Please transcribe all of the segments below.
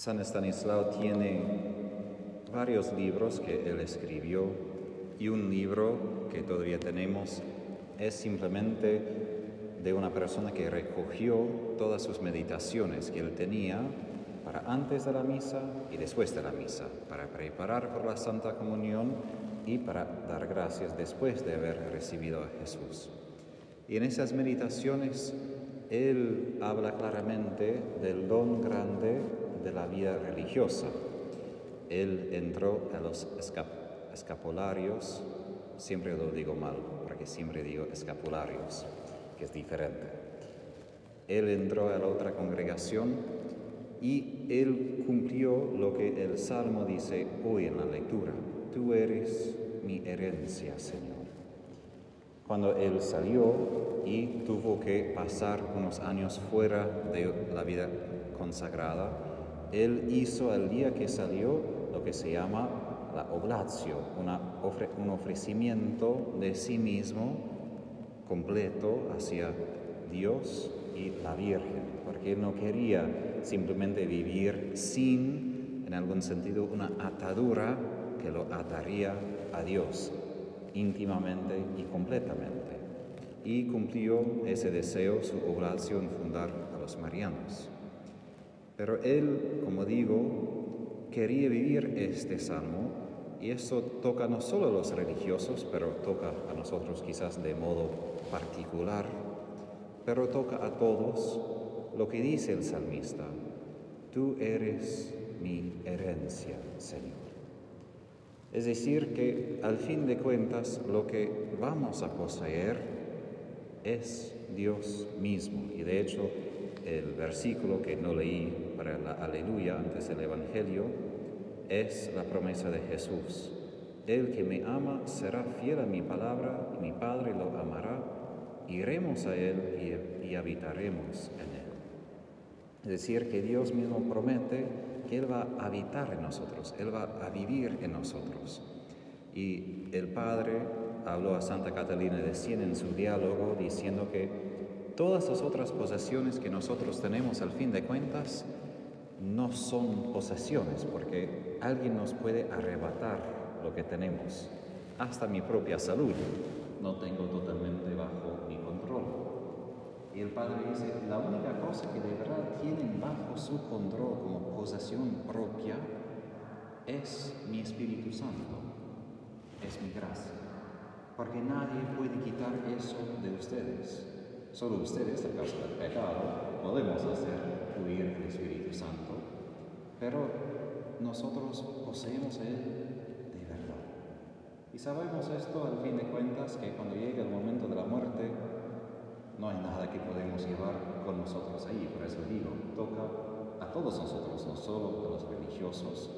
San Estanislao tiene varios libros que él escribió y un libro que todavía tenemos es simplemente de una persona que recogió todas sus meditaciones que él tenía para antes de la misa y después de la misa, para preparar por la Santa Comunión y para dar gracias después de haber recibido a Jesús. Y en esas meditaciones él habla claramente del don grande de la vida religiosa. Él entró a los escapularios, siempre lo digo mal, porque siempre digo escapularios, que es diferente. Él entró a la otra congregación y él cumplió lo que el Salmo dice hoy en la lectura. Tú eres mi herencia, Señor. Cuando él salió y tuvo que pasar unos años fuera de la vida consagrada, él hizo el día que salió lo que se llama la oblatio, un ofrecimiento de sí mismo completo hacia Dios y la Virgen, porque él no quería simplemente vivir sin, en algún sentido, una atadura que lo ataría a Dios íntimamente y completamente. Y cumplió ese deseo, su oblación, fundar a los marianos. Pero él, como digo, quería vivir este salmo y eso toca no solo a los religiosos, pero toca a nosotros quizás de modo particular, pero toca a todos lo que dice el salmista, tú eres mi herencia, Señor. Es decir, que al fin de cuentas lo que vamos a poseer es Dios mismo. Y de hecho, el versículo que no leí para la aleluya antes del Evangelio es la promesa de Jesús. El que me ama será fiel a mi palabra y mi Padre lo amará. Iremos a Él y, habitaremos en Él. Es decir, que Dios mismo promete que Él va a habitar en nosotros, Él va a vivir en nosotros. Y el Padre habló a Santa Catalina de Siena en su diálogo diciendo que todas las otras posesiones que nosotros tenemos al fin de cuentas no son posesiones, porque alguien nos puede arrebatar lo que tenemos, hasta mi propia salud. No tengo totalmente bajo mi control. Y el Padre dice, la única cosa que de verdad tienen bajo su control como posesión propia es mi Espíritu Santo, es mi gracia. Porque nadie puede quitar eso de ustedes. Solo ustedes, a causa del pecado, podemos hacer huir el Espíritu Santo. Pero nosotros poseemos Él de verdad. Y sabemos esto al fin de cuentas que cuando llegue el momento de la muerte, no hay nada que podemos llevar con nosotros ahí. Por eso digo, toca a todos nosotros, no solo a los religiosos.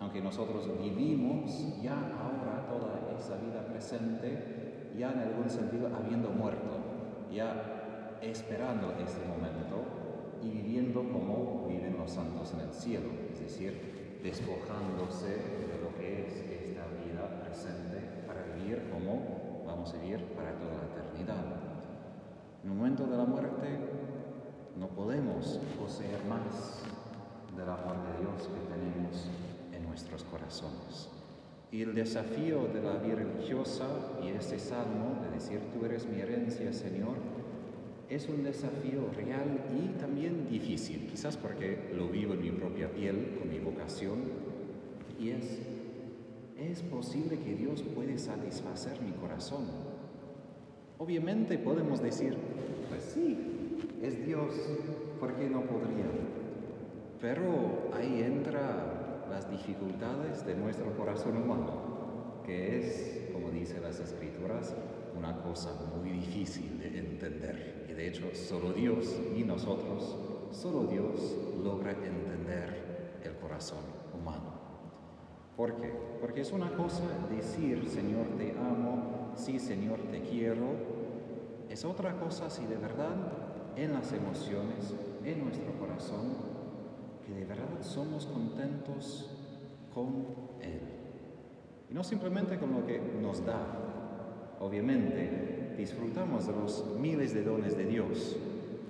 Aunque nosotros vivimos ya ahora toda esa vida presente, ya en algún sentido habiendo muerto, ya esperando este momento y viviendo como viven los santos en el cielo, decir, despojándose de lo que es esta vida presente para vivir como vamos a vivir para toda la eternidad. En el momento de la muerte no podemos poseer más del amor de Dios que tenemos en nuestros corazones. Y el desafío de la vida religiosa y este salmo de decir tú eres mi herencia, Señor, es un desafío real y también difícil, quizás porque lo vivo en mi propia piel, con mi vocación, y es, es posible que Dios puede satisfacer mi corazón Obviamente podemos decir, pues sí, es Dios, ¿por qué no podría? Pero ahí entra las dificultades de nuestro corazón humano, que es, como dicen las escrituras, una cosa muy difícil de entender. De hecho, solo Dios y nosotros, solo Dios logra entender el corazón humano. ¿Por qué? Porque es una cosa decir, Señor, te amo, sí Señor te quiero, es otra cosa si de verdad en las emociones, en nuestro corazón, que de verdad somos contentos con Él. Y no simplemente con lo que nos da. Obviamente disfrutamos de los miles de dones de Dios,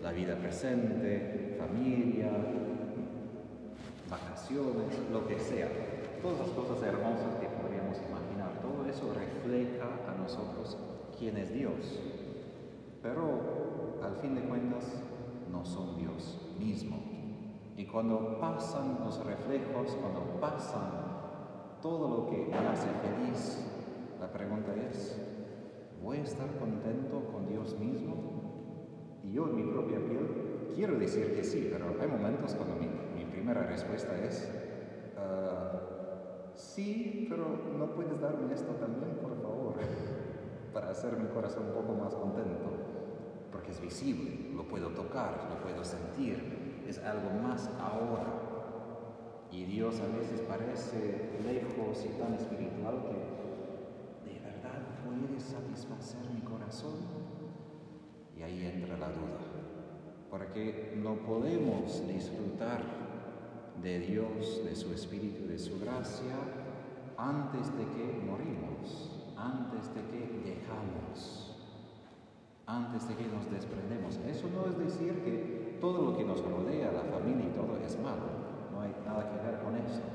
la vida presente, familia, vacaciones lo que sea. Todas las cosas hermosas que podríamos imaginar, todo eso refleja a nosotros quién es Dios. Pero al fin de cuentas no son Dios mismo. Y cuando pasan los reflejos, cuando pasan todo lo que hace feliz, la pregunta es, ¿voy a estar contento con Dios mismo? Y yo en mi propia piel quiero decir que sí, pero hay momentos cuando mi, primera respuesta es, ah, sí, pero no puedes darme esto también, por favor, para hacer mi corazón un poco más contento, porque es visible, lo puedo tocar, lo puedo sentir, es algo más ahora. Y Dios a veces parece lejos y tan espiritual que puede satisfacer mi corazón. Y ahí entra la duda, porque no podemos disfrutar de Dios, de su Espíritu, de su gracia, antes de que morimos, antes de que dejamos, antes de que nos desprendemos. Eso no es decir que todo lo que nos rodea, la familia y todo es malo no hay nada que ver con esto.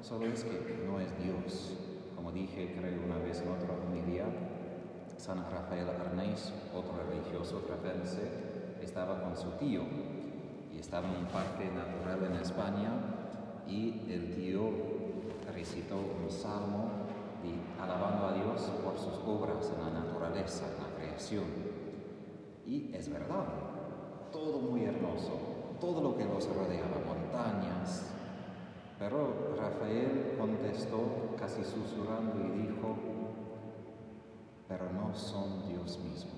Solo es que no es Dios. Como dije, creo una vez en otra homilía, San Rafael Arnaiz, otro religioso trapense, estaba con su tío y estaba en un parque natural en España y el tío recitó un salmo alabando a Dios por sus obras en la naturaleza, en la creación. Y es verdad, todo muy hermoso, todo lo que los rodeaba, montañas. Pero Rafael contestó casi susurrando y dijo, son Dios mismo.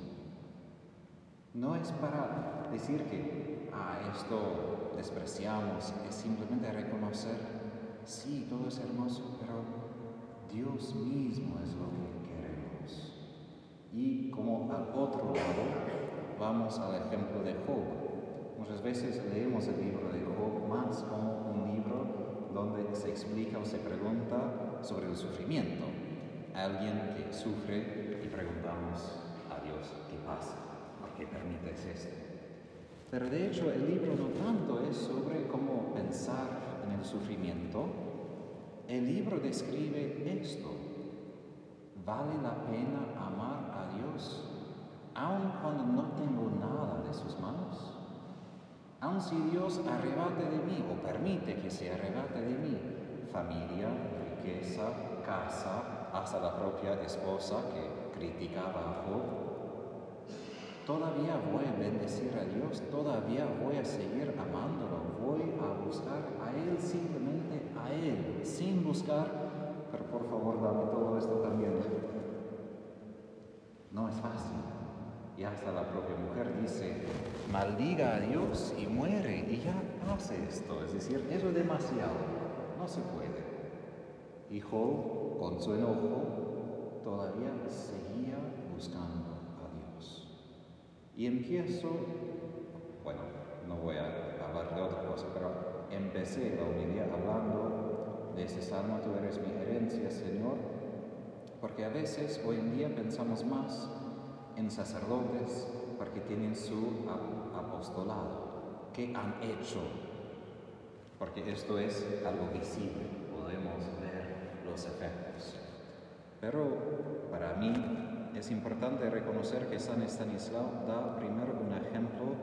No es para decir que ah, esto despreciamos, es simplemente reconocer, sí, todo es hermoso, pero Dios mismo es lo que queremos. Y como al otro lado, vamos al ejemplo de Job. Muchas veces leemos el libro de Job más como un libro donde se explica o se pregunta sobre el sufrimiento. Alguien que sufre y preguntamos a Dios, ¿qué pasa? ¿Por qué permites esto? Pero de hecho el libro no tanto es sobre cómo pensar en el sufrimiento. El libro describe esto. ¿Vale la pena amar a Dios aun cuando no tengo nada de sus manos? Aun si Dios arrebate de mí o permite que se arrebate de mí familia, riqueza, casa, hasta la propia esposa que criticaba a Job, todavía voy a bendecir a Dios, todavía voy a seguir amándolo, voy a buscar a Él, simplemente a Él, sin buscar, pero por favor dame todo esto también. No es fácil. Y hasta la propia mujer dice, maldiga a Dios y muere y ya hace esto. Es decir, eso es demasiado, no se puede. Y Job, con su enojo, todavía seguía buscando a Dios. Y empiezo, bueno, no voy a hablar de otra cosa, pero empecé la humildad hablando de ese salmo, tú eres mi herencia, Señor, porque a veces hoy en día pensamos más en sacerdotes porque tienen su apostolado. ¿Qué han hecho? Porque esto es algo visible, podemos ver los efectos. Pero para mí es importante reconocer que San Estanislao da primero un ejemplo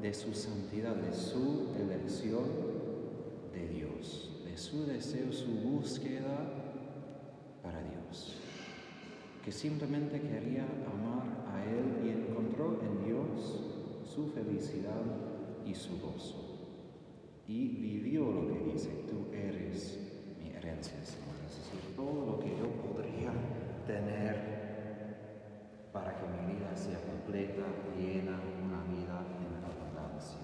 de su santidad, de su elección de Dios, de su deseo, su búsqueda para Dios, que simplemente quería amar a Él y encontró en Dios su felicidad y su gozo. Y vivió lo que dice, tú eres Señor. Es decir, todo lo que yo podría tener para que mi vida sea completa, llena, una vida en abundancia.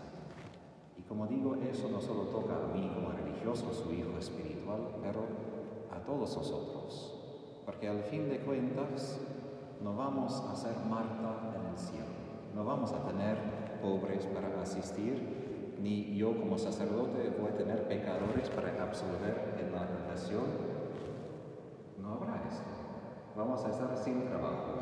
Y como digo, eso no solo toca a mí como religioso, su hijo espiritual, pero a todos nosotros. Porque al fin de cuentas, no vamos a ser Marta en el cielo, no vamos a tener pobres para asistir, ni yo como sacerdote voy a tener pecadores para absolver en la relación. No habrá esto. Vamos a estar sin trabajo.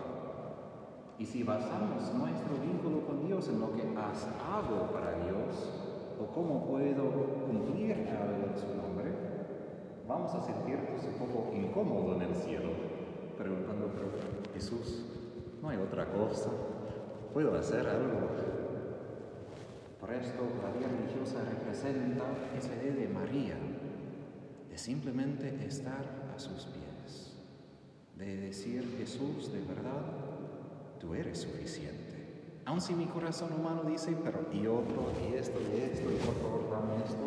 Y si basamos nuestro vínculo con Dios en lo que hago para Dios, o cómo puedo cumplir algo en su nombre, vamos a sentirnos un poco incómodos en el cielo, preguntando, pero Jesús, no hay otra cosa, puedo hacer algo. Por esto la vida religiosa representa esa idea de María, de simplemente estar a sus pies, de decir Jesús, de verdad, tú eres suficiente. Aun si mi corazón humano dice, pero y otro, y esto, y esto, y por favor dame esto,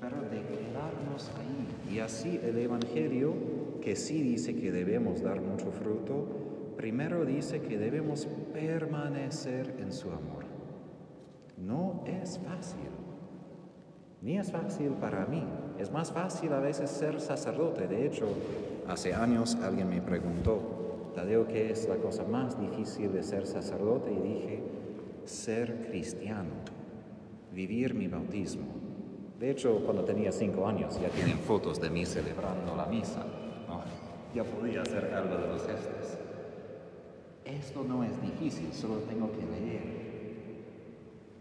pero de quedarnos ahí. Y así el Evangelio, que sí dice que debemos dar mucho fruto, primero dice que debemos permanecer en su amor. No es fácil, ni es fácil para mí. Es más fácil a veces ser sacerdote. De hecho, hace años alguien me preguntó, Tadeo, ¿qué es la cosa más difícil de ser sacerdote? Y dije, ser cristiano, vivir mi bautismo. De hecho, cuando tenía cinco años ya tienen fotos de mí celebrando la misa. Ya podía hacer algo de los gestos. Esto no es difícil, solo tengo que leer.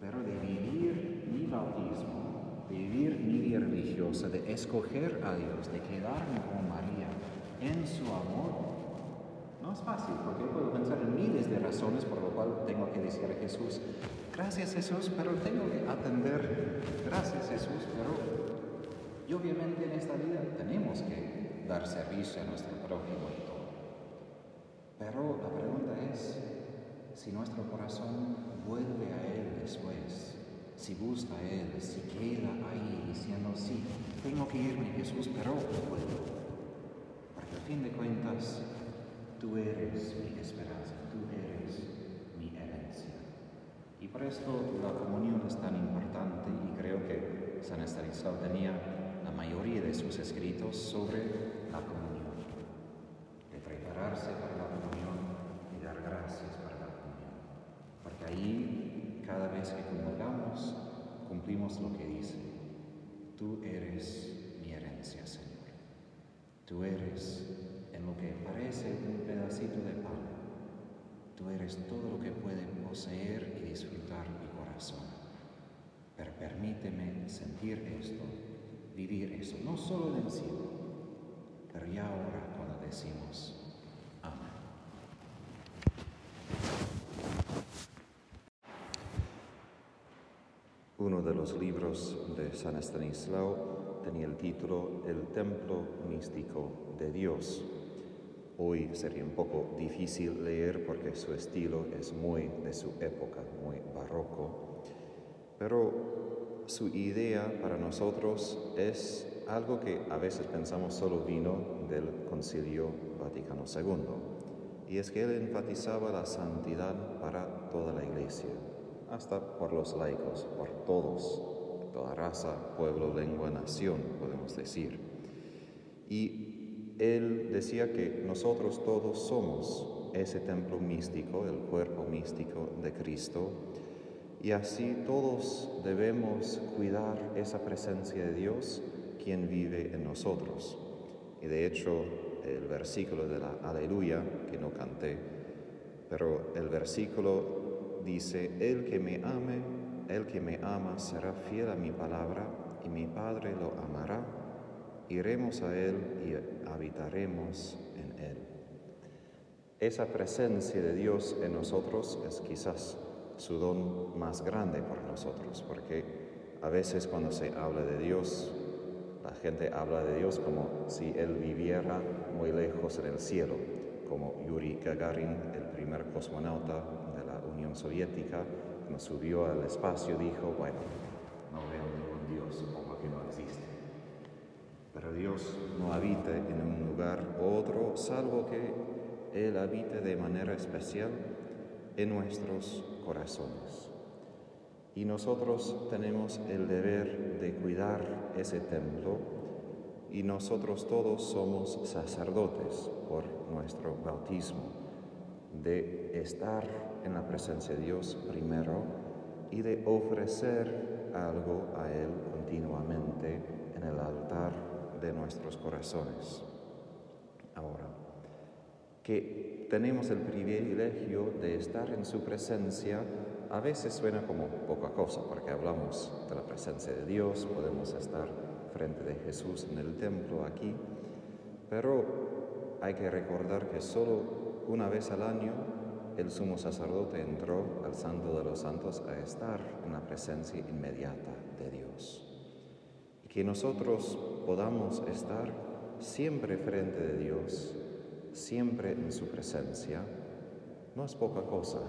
Pero de vivir mi bautismo, de vivir mi vida religiosa, de escoger a Dios, de quedarme con María en su amor, no es fácil, porque puedo pensar en miles de razones por lo cual tengo que decir a Jesús, gracias Jesús, pero tengo que atender, gracias Jesús, pero y obviamente en esta vida tenemos que dar servicio a nuestro prójimo y todo. Pero la pregunta es, si nuestro corazón vuelve a Él después, si busca a Él, si queda ahí diciendo, sí, tengo que irme Jesús, pero puedo. Porque al fin de cuentas, Tú eres mi esperanza, tú eres mi herencia. Y por esto la comunión es tan importante y creo que San Estanislao tenía la mayoría de sus escritos sobre la comunión, de prepararse para la comunión y dar gracias para ahí, cada vez que comulgamos, cumplimos lo que dice, tú eres mi herencia, Señor. Tú eres en lo que parece un pedacito de pan. Tú eres todo lo que puede poseer y disfrutar mi corazón. Pero permíteme sentir esto, vivir eso, no solo en el cielo, pero ya ahora cuando decimos, Uno de los libros de San Estanislao tenía el título El templo místico de Dios. Hoy sería un poco difícil leer porque su estilo es muy de su época, muy barroco, pero su idea para nosotros es algo que a veces pensamos solo vino del Concilio Vaticano II, y es que él enfatizaba la santidad para toda la Iglesia, hasta por los laicos, por todos, toda raza, pueblo, lengua, nación, podemos decir. Y él decía que nosotros todos somos ese templo místico, el cuerpo místico de Cristo, y así todos debemos cuidar esa presencia de Dios, quien vive en nosotros. Y de hecho, el versículo de la aleluya, que no canté, pero el versículo dice, el que me ame, el que me ama será fiel a mi palabra, y mi Padre lo amará iremos a Él y habitaremos en Él. Esa presencia de Dios en nosotros es quizás su don más grande por nosotros, porque a veces cuando se habla de Dios, la gente habla de Dios como si Él viviera muy lejos en el cielo, como Yuri Gagarin, el primer cosmonauta Unión Soviética, cuando subió al espacio dijo, bueno, no veo ningún Dios, supongo que no existe. Pero Dios no habita en un lugar u otro, salvo que Él habite de manera especial en nuestros corazones. Y nosotros tenemos el deber de cuidar ese templo y nosotros todos somos sacerdotes por nuestro bautismo, de estar en la presencia de Dios primero y de ofrecer algo a Él continuamente en el altar de nuestros corazones. Ahora, que tenemos el privilegio de estar en su presencia, a veces suena como poca cosa, porque hablamos de la presencia de Dios, podemos estar frente de Jesús en el templo aquí, pero hay que recordar que solo una vez al año el sumo sacerdote entró al santo de los santos a estar en la presencia inmediata de Dios. Y que nosotros podamos estar siempre frente de Dios, siempre en su presencia, no es poca cosa.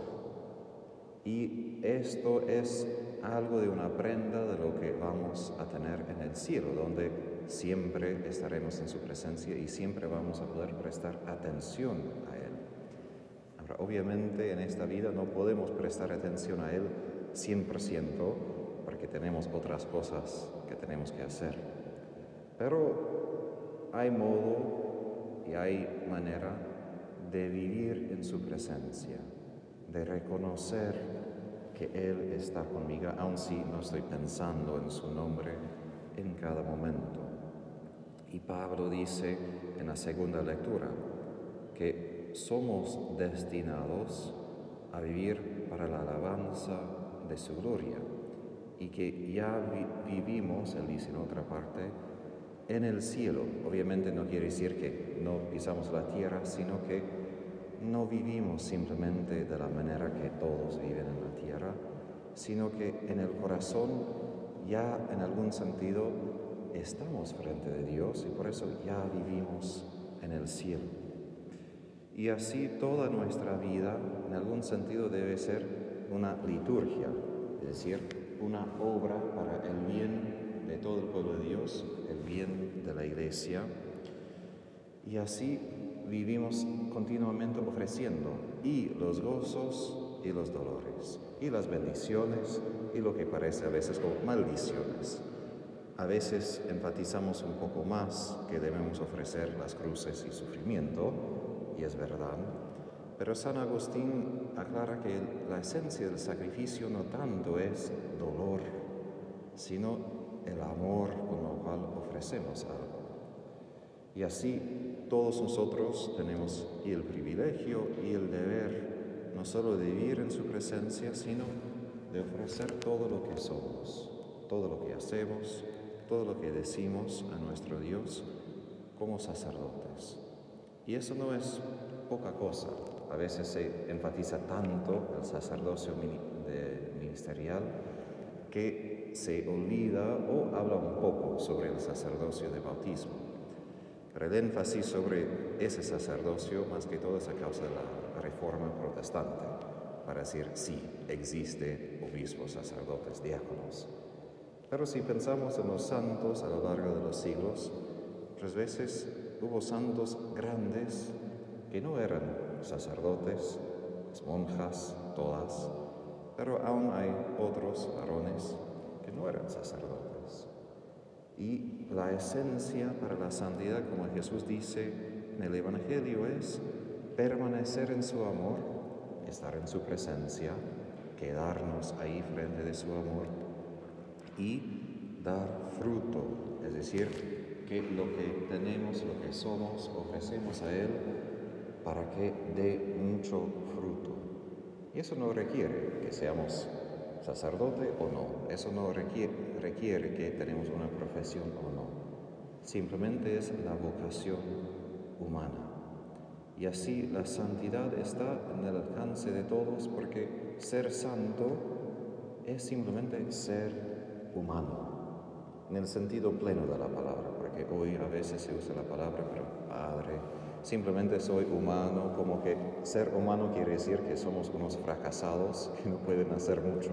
Y esto es algo de una prenda de lo que vamos a tener en el cielo, donde siempre estaremos en su presencia y siempre vamos a poder prestar atención a obviamente en esta vida no podemos prestar atención a Él 100% porque tenemos otras cosas que tenemos que hacer. Pero hay modo y hay manera de vivir en su presencia, de reconocer que Él está conmigo, aun si no estoy pensando en su nombre en cada momento. Y Pablo dice en la segunda lectura que somos destinados a vivir para la alabanza de su gloria y que ya vivimos, él dice en otra parte, en el cielo. Obviamente no quiere decir que no pisamos la tierra, sino que no vivimos simplemente de la manera que todos viven en la tierra, sino que en el corazón ya en algún sentido estamos frente de Dios y por eso ya vivimos en el cielo. Y así toda nuestra vida en algún sentido debe ser una liturgia, es decir, una obra para el bien de todo el pueblo de Dios, el bien de la iglesia. Y así vivimos continuamente ofreciendo y los gozos y los dolores, y las bendiciones y lo que parece a veces como maldiciones. A veces enfatizamos un poco más que debemos ofrecer las cruces y sufrimiento, y es verdad, pero San Agustín aclara que la esencia del sacrificio no tanto es dolor, sino el amor con lo cual ofrecemos algo. Y así todos nosotros tenemos el privilegio y el deber no solo de vivir en su presencia, sino de ofrecer todo lo que somos, todo lo que hacemos, todo lo que decimos a nuestro Dios como sacerdotes. Y eso no es poca cosa. A veces se enfatiza tanto el sacerdocio ministerial que se olvida o habla un poco sobre el sacerdocio de bautismo. Pero el énfasis sobre ese sacerdocio más que todo es a causa de la reforma protestante, para decir sí, existe obispos, sacerdotes, diáconos. Pero si pensamos en los santos a lo largo de los siglos, otras veces hubo santos grandes que no eran sacerdotes, monjas, todas, pero aún hay otros varones que no eran sacerdotes. Y la esencia para la santidad, como Jesús dice en el Evangelio, es permanecer en su amor, estar en su presencia, quedarnos ahí frente de su amor y dar fruto, es decir, lo que tenemos, lo que somos, ofrecemos a Él para que dé mucho fruto. Y eso no requiere que seamos sacerdote o no, eso no requiere, requiere que tenemos una profesión o no, simplemente es la vocación humana. Y así la santidad está en el alcance de todos porque ser santo es simplemente ser humano, en el sentido pleno de la palabra, porque hoy a veces se usa la palabra, pero Padre, simplemente soy humano, como que ser humano quiere decir que somos unos fracasados que no pueden hacer mucho.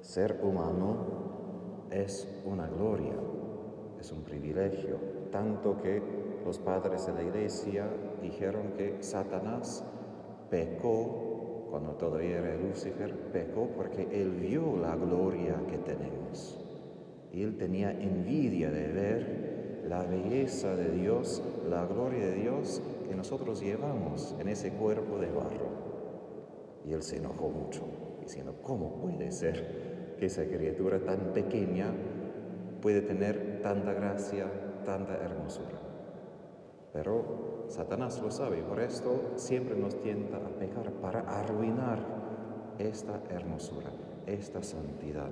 Ser humano es una gloria, es un privilegio, tanto que los padres de la iglesia dijeron que Satanás pecó cuando todavía era Lucifer, pecó porque él vio la gloria que tenemos. Y él tenía envidia de ver la belleza de Dios, la gloria de Dios que nosotros llevamos en ese cuerpo de barro. Y él se enojó mucho, diciendo, ¿cómo puede ser que esa criatura tan pequeña puede tener tanta gracia, tanta hermosura? Pero Satanás lo sabe y por esto siempre nos tienta a pecar para arruinar esta hermosura, esta santidad.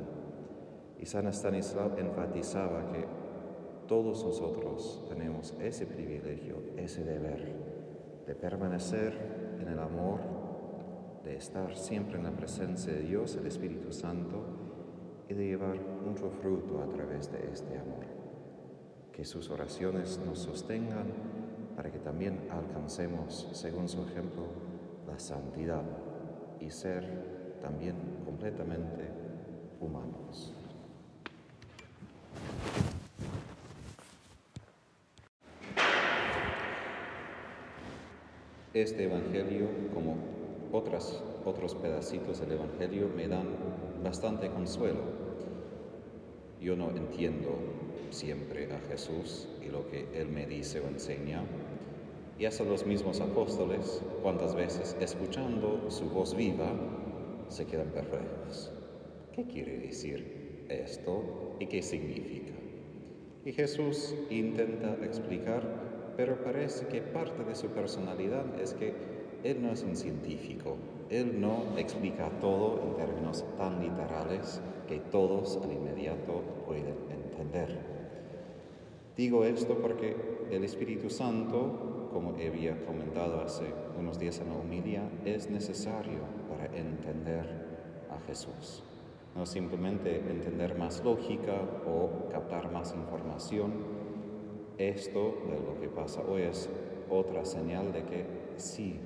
Y San Estanislao enfatizaba que todos nosotros tenemos ese privilegio, ese deber de permanecer en el amor, de estar siempre en la presencia de Dios, el Espíritu Santo, y de llevar mucho fruto a través de este amor. Que sus oraciones nos sostengan para que también alcancemos, según su ejemplo, la santidad y ser también completamente humanos. Este Evangelio, como otras, otros pedacitos del Evangelio, me dan bastante consuelo. Yo no entiendo siempre a Jesús y lo que Él me dice o enseña. Y hasta los mismos apóstoles, cuántas veces escuchando su voz viva, se quedan perplejos. ¿Qué quiere decir esto y qué significa? Y Jesús intenta explicar, pero parece que parte de su personalidad es que Él no es un científico, Él no explica todo en términos tan literales que todos al inmediato pueden entender. Digo esto porque el Espíritu Santo, como había comentado hace unos días en la humilía, es necesario para entender a Jesús. No simplemente entender más lógica o captar más información. Esto de lo que pasa hoy es otra señal de que sí,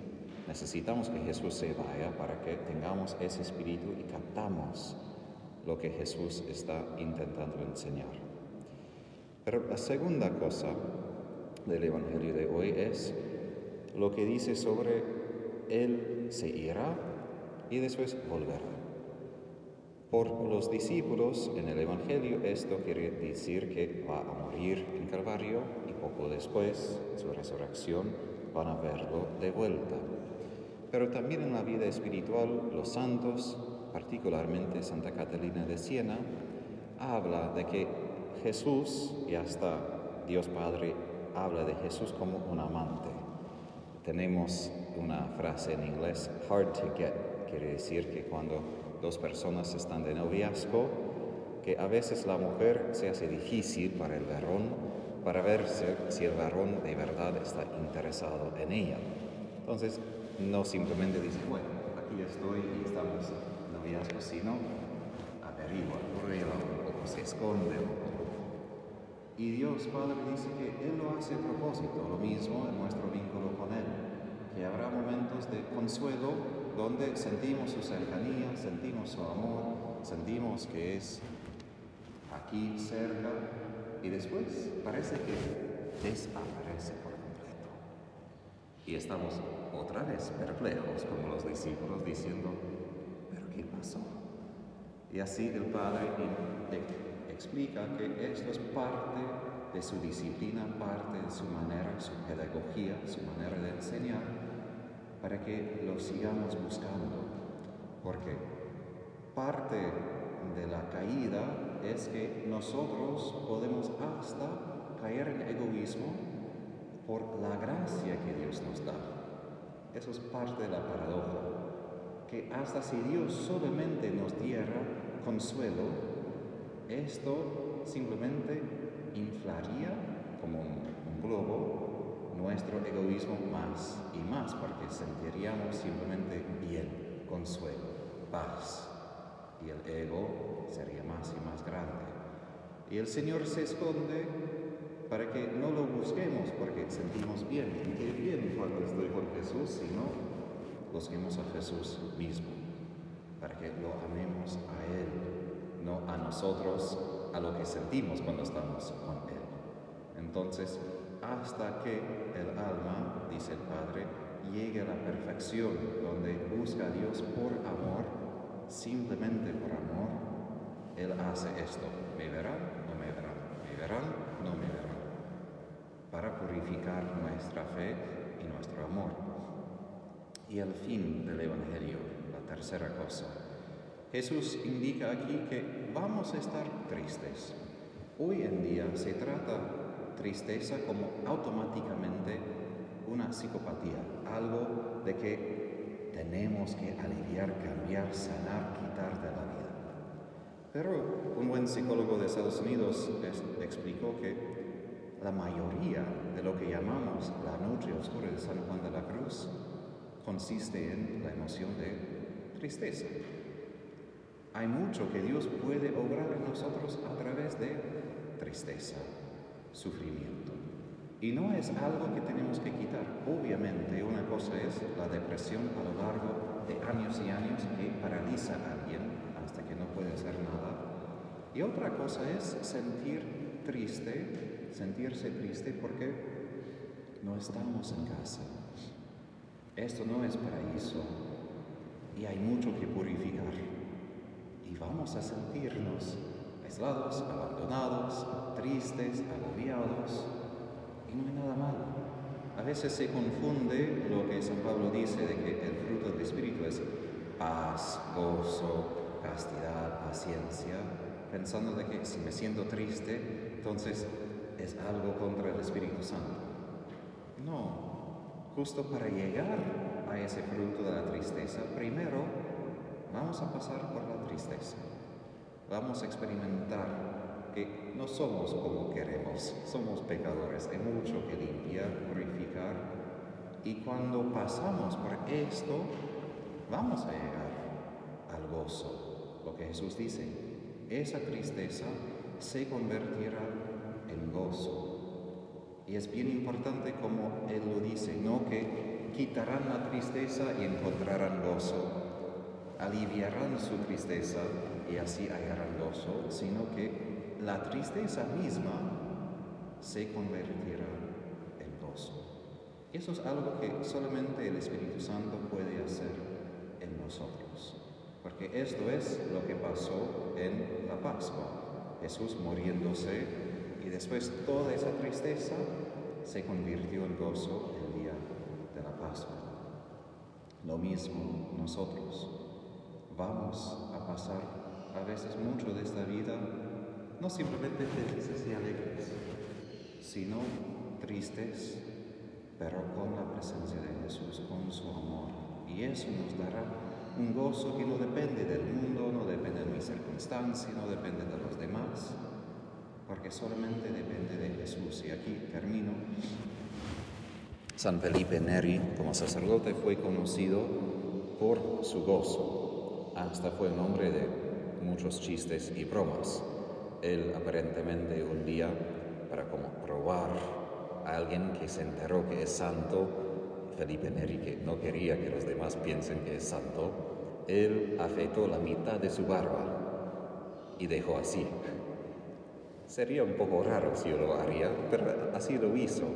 necesitamos que Jesús se vaya para que tengamos ese espíritu y captamos lo que Jesús está intentando enseñar. Pero la segunda cosa del Evangelio de hoy es lo que dice sobre Él se irá y después volverá. Por los discípulos en el Evangelio esto quiere decir que va a morir en Calvario y poco después, su resurrección, van a verlo de vuelta. Pero también en la vida espiritual, los santos, particularmente Santa Catalina de Siena, habla de que Jesús, y hasta Dios Padre habla de Jesús como un amante. Tenemos una frase en inglés, hard to get, quiere decir que cuando dos personas están de noviazgo, que a veces la mujer se hace difícil para el varón para ver si el varón de verdad está interesado en ella. Entonces, no simplemente dice, bueno, aquí estoy y estamos noviazgo, sino averigua, prueba o se esconde Y Dios Padre dice que Él lo hace a propósito, lo mismo en nuestro vínculo con Él, que habrá momentos de consuelo donde sentimos su cercanía, sentimos su amor, sentimos que es aquí cerca y después parece que desaparece por completo. Y estamos otra vez perplejos como los discípulos diciendo, pero ¿qué pasó? Y así el Padre explica que esto es parte de su disciplina, parte de su manera, su pedagogía, su manera de enseñar para que lo sigamos buscando, porque parte de la caída es que nosotros podemos hasta caer en egoísmo por la gracia que Dios nos da. Eso es parte de la paradoja, que hasta si Dios solamente nos diera consuelo, esto simplemente inflaría como un globo nuestro egoísmo más y más, porque sentiríamos simplemente bien, consuelo, paz, y el ego sería más y más grande. Y el Señor se esconde para que no lo busquemos, porque sentimos bien, qué bien cuando estoy con Jesús, sino busquemos a Jesús mismo, para que lo amemos a Él, no a nosotros, a lo que sentimos cuando estamos con Él. Entonces, hasta que el alma, dice el Padre, llegue a la perfección, donde busca a Dios por amor, simplemente por amor, Él hace esto. ¿Me verán? No me verán. ¿Me verán? No me verán. Para purificar nuestra fe y nuestro amor. Y el fin del Evangelio, la tercera cosa. Jesús indica aquí que vamos a estar tristes. Hoy en día se trata tristeza como automáticamente una psicopatía, algo de que tenemos que aliviar, cambiar, sanar, quitar de la vida. Pero un buen psicólogo de Estados Unidos explicó que la mayoría de lo que llamamos la noche oscura de San Juan de la Cruz consiste en la emoción de tristeza. Hay mucho que Dios puede obrar en nosotros a través de tristeza, sufrimiento. Y no es algo que tenemos que quitar. Obviamente una cosa es la depresión a lo largo de años y años que paraliza a alguien hasta que no puede hacer nada. Y otra cosa es sentir triste, sentirse triste porque no estamos en casa. Esto no es paraíso y hay mucho que purificar. Y vamos a sentirnos aislados, abandonados, tristes, agobiados y no hay nada malo. A veces se confunde lo que San Pablo dice de que el fruto del Espíritu es paz, gozo, castidad, paciencia, pensando de que si me siento triste, entonces es algo contra el Espíritu Santo. No, justo para llegar a ese fruto de la tristeza, primero vamos a pasar por la tristeza. Vamos a experimentar somos como queremos, somos pecadores, hay mucho que limpiar, purificar. Y cuando pasamos por esto, vamos a llegar al gozo. Lo que Jesús dice, esa tristeza se convertirá en gozo. Y es bien importante como Él lo dice, no que quitarán la tristeza y encontrarán gozo, aliviarán su tristeza y así hallarán gozo, sino que la tristeza misma se convertirá en gozo. Eso es algo que solamente el Espíritu Santo puede hacer en nosotros. Porque esto es lo que pasó en la Pascua. Jesús muriéndose y después toda esa tristeza se convirtió en gozo el día de la Pascua. Lo mismo nosotros. Vamos a pasar a veces mucho de esta vida no simplemente felices y alegres, sino tristes, pero con la presencia de Jesús, con su amor. Y eso nos dará un gozo que no depende del mundo, no depende de mi circunstancia, no depende de los demás, porque solamente depende de Jesús. Y aquí termino. San Felipe Neri, como sacerdote, fue conocido por su gozo. Hasta fue un hombre de muchos chistes y bromas él aparentemente un día, para como probar a alguien que se enteró que es santo, Felipe Neri, que no quería que los demás piensen que es santo, él afeitó la mitad de su barba y dejó así. Sería un poco raro si yo lo haría, pero así lo hizo.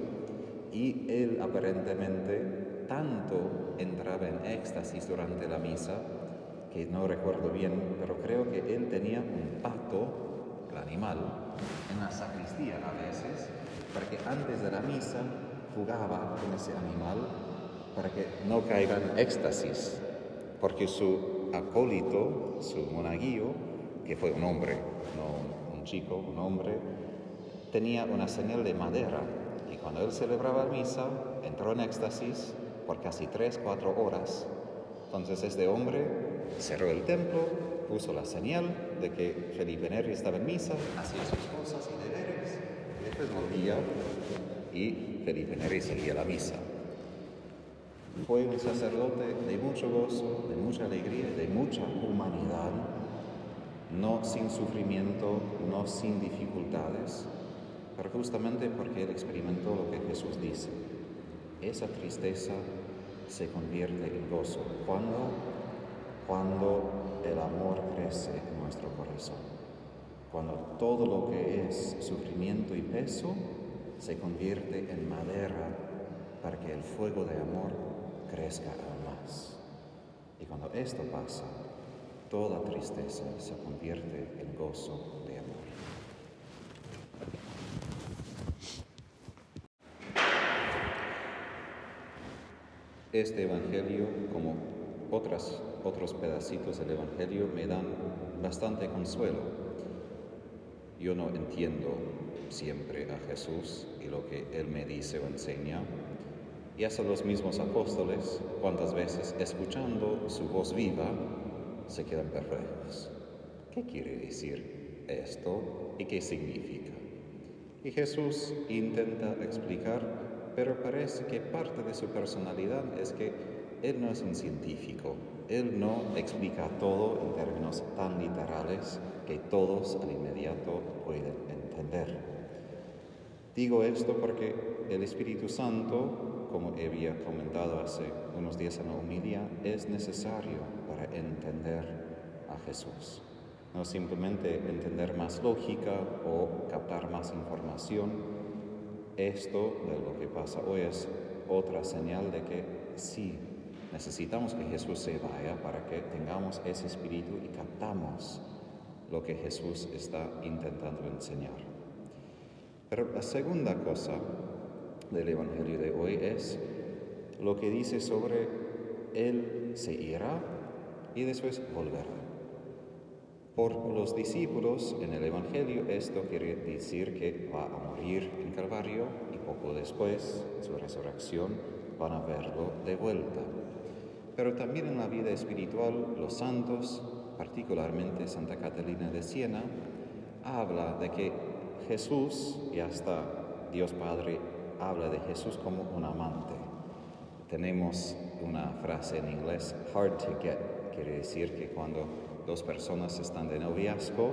Y él aparentemente tanto entraba en éxtasis durante la misa, que no recuerdo bien, pero creo que él tenía un pato el animal, en la sacristía a veces, para que antes de la misa jugaba con ese animal para que no caiga en éxtasis, porque su acólito, su monaguillo, que fue un hombre, no un chico, un hombre, tenía una señal de madera y cuando él celebraba la misa entró en éxtasis por casi tres, cuatro horas. Entonces este hombre cerró el templo, puso la señal de que Felipe Neri estaba en misa, hacía sus cosas y deberes, y después volvía y Felipe Neri seguía la misa. Fue un sacerdote de mucho gozo, de mucha alegría, de mucha humanidad, no sin sufrimiento, no sin dificultades, pero justamente porque él experimentó lo que Jesús dice. Esa tristeza se convierte en gozo. cuando Cuando el amor crece en nuestro corazón. Cuando todo lo que es sufrimiento y peso se convierte en madera para que el fuego de amor crezca aún más. Y cuando esto pasa, toda tristeza se convierte en gozo de amor. Este Evangelio, como otras, otros pedacitos del Evangelio me dan bastante consuelo. Yo no entiendo siempre a Jesús y lo que Él me dice o enseña. Y hasta los mismos apóstoles, cuántas veces escuchando su voz viva, se quedan perplejos. ¿qué quiere decir esto y qué significa? Y Jesús intenta explicar, pero parece que parte de su personalidad es que Él no es un científico, Él no explica todo en términos tan literales que todos al inmediato pueden entender. Digo esto porque el Espíritu Santo, como había comentado hace unos días en la humilia, es necesario para entender a Jesús no simplemente entender más lógica o captar más información. Esto de lo que pasa hoy es otra señal de que sí, necesitamos que Jesús se vaya para que tengamos ese espíritu y captamos lo que Jesús está intentando enseñar. Pero la segunda cosa del Evangelio de hoy es lo que dice sobre Él se irá y después volverá. Por los discípulos en el Evangelio esto quiere decir que va a morir en Calvario y poco después, su resurrección, van a verlo de vuelta. Pero también en la vida espiritual, los santos, particularmente Santa Catalina de Siena, habla de que Jesús, y hasta Dios Padre habla de Jesús como un amante. Tenemos una frase en inglés, hard to get, quiere decir que cuando dos personas están de noviazgo,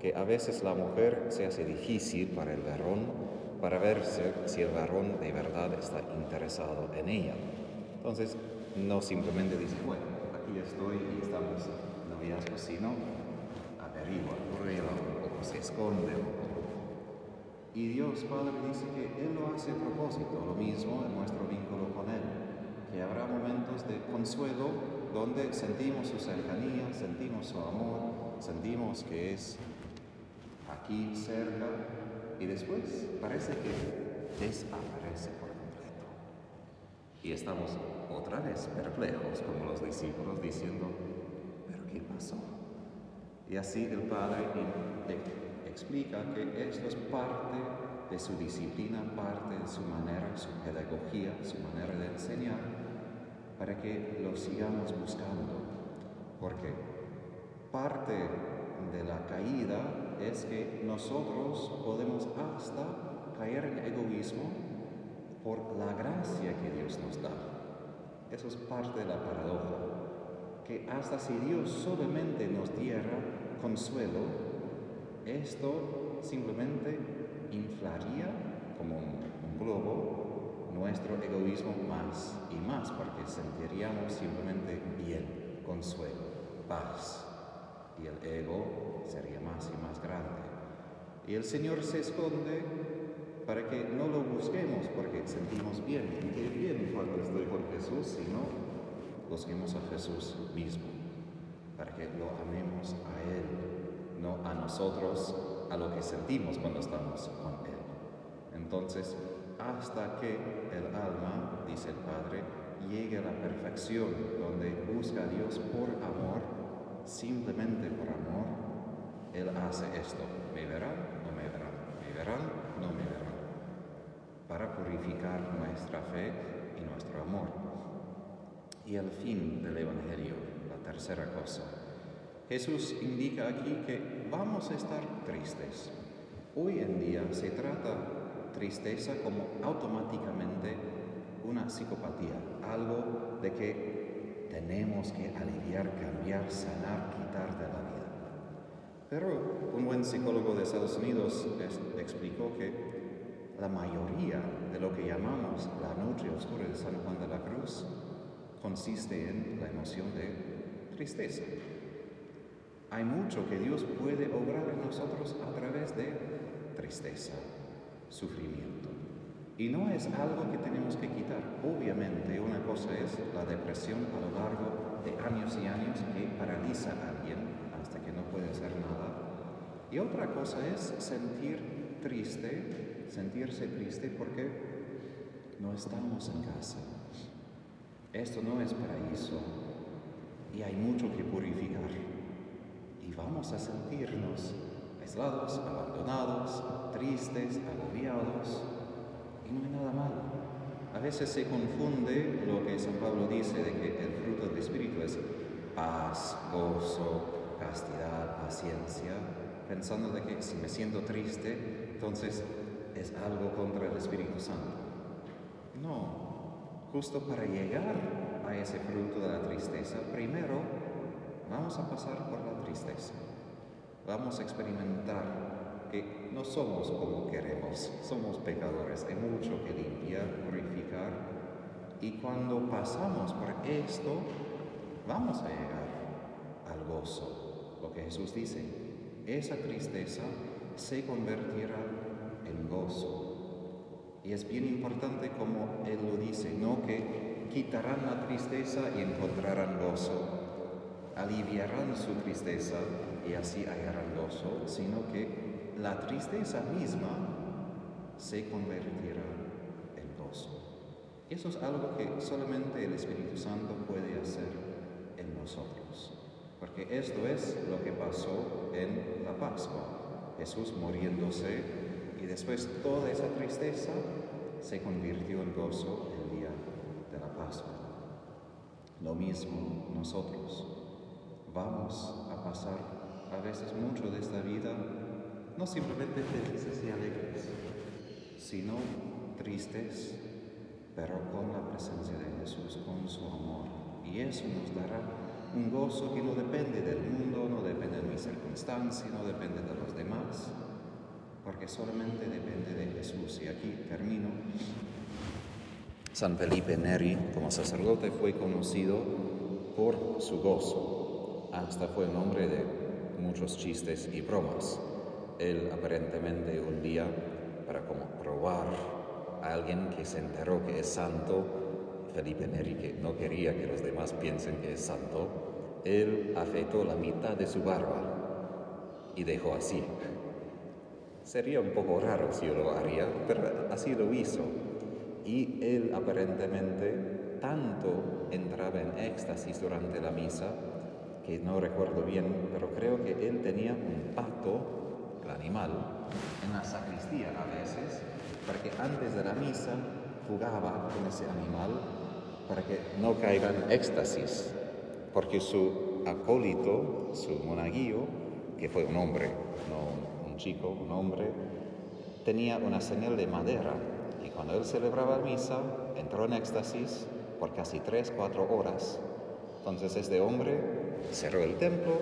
que a veces la mujer se hace difícil para el varón para ver si el varón de verdad está interesado en ella. Entonces, no simplemente dice, bueno, aquí estoy y estamos noviazgo, sino averigua, prueba o se esconde. Y Dios Padre dice que Él lo hace a propósito, lo mismo en nuestro vínculo con Él, que habrá momentos de consuelo donde sentimos su cercanía, sentimos su amor, sentimos que es aquí cerca y después parece que desaparece por completo. Y estamos otra vez perplejos como los discípulos diciendo, pero ¿qué pasó? Y así el Padre explica que esto es parte de su disciplina, parte de su manera, su pedagogía, su manera de enseñar para que lo sigamos buscando. Porque parte de la caída es que nosotros podemos hasta caer en egoísmo por la gracia que Dios nos da. Eso es parte de la paradoja. Que hasta si Dios solamente nos diera consuelo, esto simplemente inflaría como un, globo nuestro egoísmo más y más, porque sentiríamos simplemente bien, consuelo, paz, y el ego sería más y más grande. Y el Señor se esconde para que no lo busquemos, porque sentimos bien, qué bien cuando estoy con Jesús, sino busquemos a Jesús mismo, para que lo amemos a Él, no a nosotros, a lo que sentimos cuando estamos con Él. Entonces, hasta que el alma, dice el Padre, llegue a la perfección, donde busca a Dios por amor, simplemente por amor, Él hace esto. ¿Me verán? No me verán. Me verán. Purificar nuestra fe y nuestro amor. Y el fin del Evangelio, la tercera cosa. Jesús indica aquí que vamos a estar tristes. Hoy en día se trata tristeza como automáticamente una psicopatía, algo de que tenemos que aliviar, cambiar, sanar, quitar de la vida. Pero un buen psicólogo de Estados Unidos explicó que la mayoría de lo que llamamos la noche oscura de San Juan de la Cruz consiste en la emoción de tristeza. Hay mucho que Dios puede obrar en nosotros a través de tristeza, sufrimiento. Y no es algo que tenemos que quitar. Obviamente, una cosa es la depresión a lo largo de años y años que paraliza a alguien hasta que no puede hacer nada. Y otra cosa es sentir triste, sentirse triste porque no estamos en casa. Esto no es paraíso y hay mucho que purificar. Y vamos a sentirnos aislados, abandonados, tristes, agobiados, y no hay nada malo. A veces se confunde lo que San Pablo dice de que el fruto del Espíritu es paz, gozo, castidad, paciencia, pensando de que si me siento triste, entonces es algo contra el Espíritu Santo. No, justo para llegar a ese fruto de la tristeza, primero vamos a pasar por la tristeza. Vamos a experimentar que no somos como queremos, somos pecadores, hay mucho que limpiar, purificar. Y cuando pasamos por esto, vamos a llegar al gozo. Lo que Jesús dice, esa tristeza se convertirá gozo. Y es bien importante como Él lo dice, no que quitarán la tristeza y encontrarán gozo, aliviarán su tristeza y así hallarán gozo, sino que la tristeza misma se convertirá en gozo. Eso es algo que solamente el Espíritu Santo puede hacer en nosotros. Porque esto es lo que pasó en la Pascua. Jesús muriéndose y después toda esa tristeza se convirtió en gozo el día de la Pascua. Lo mismo nosotros. Vamos a pasar a veces mucho de esta vida no simplemente felices y alegres, sino tristes, pero con la presencia de Jesús, con su amor. Y eso nos dará un gozo que no depende del mundo, no depende de mi circunstancia, no depende de los demás, porque solamente depende de Jesús. Y aquí termino. San Felipe Neri, como sacerdote, fue conocido por su gozo. Hasta fue un hombre de muchos chistes y bromas. Él aparentemente un día, para como probar a alguien que se enteró que es santo, Felipe Neri, que no quería que los demás piensen que es santo, él afeitó la mitad de su barba y dejó así. Sería un poco raro si yo lo haría, pero así lo hizo. Y él aparentemente tanto entraba en éxtasis durante la misa, que no recuerdo bien, pero creo que él tenía un pato, el animal, en la sacristía a veces, para que antes de la misa jugaba con ese animal para que no caiga en éxtasis, porque su acólito, su monaguillo, que fue un hombre, no un chico, un hombre, tenía una señal de madera y cuando él celebraba misa entró en éxtasis por casi tres, cuatro horas. Entonces este hombre cerró el templo,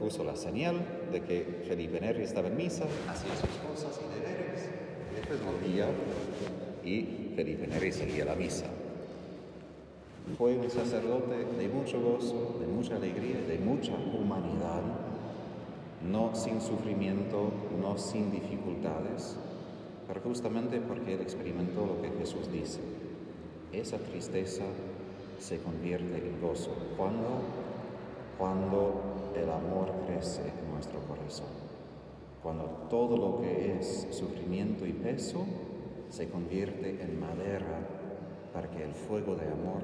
puso la señal de que Felipe Neri estaba en misa, hacía sus cosas y deberes, y después volvía y Felipe Neri seguía la misa. Fue un sacerdote de mucho gozo, de mucha alegría, de mucha humanidad, no sin sufrimiento, no sin dificultades, pero justamente porque él experimentó lo que Jesús dice. Esa tristeza se convierte en gozo. ¿Cuándo? Cuando el amor crece en nuestro corazón. Cuando todo lo que es sufrimiento y peso se convierte en madera para que el fuego de amor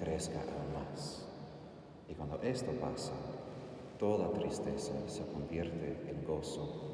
crezca aún más. Y cuando esto pasa, toda tristeza se convierte en gozo.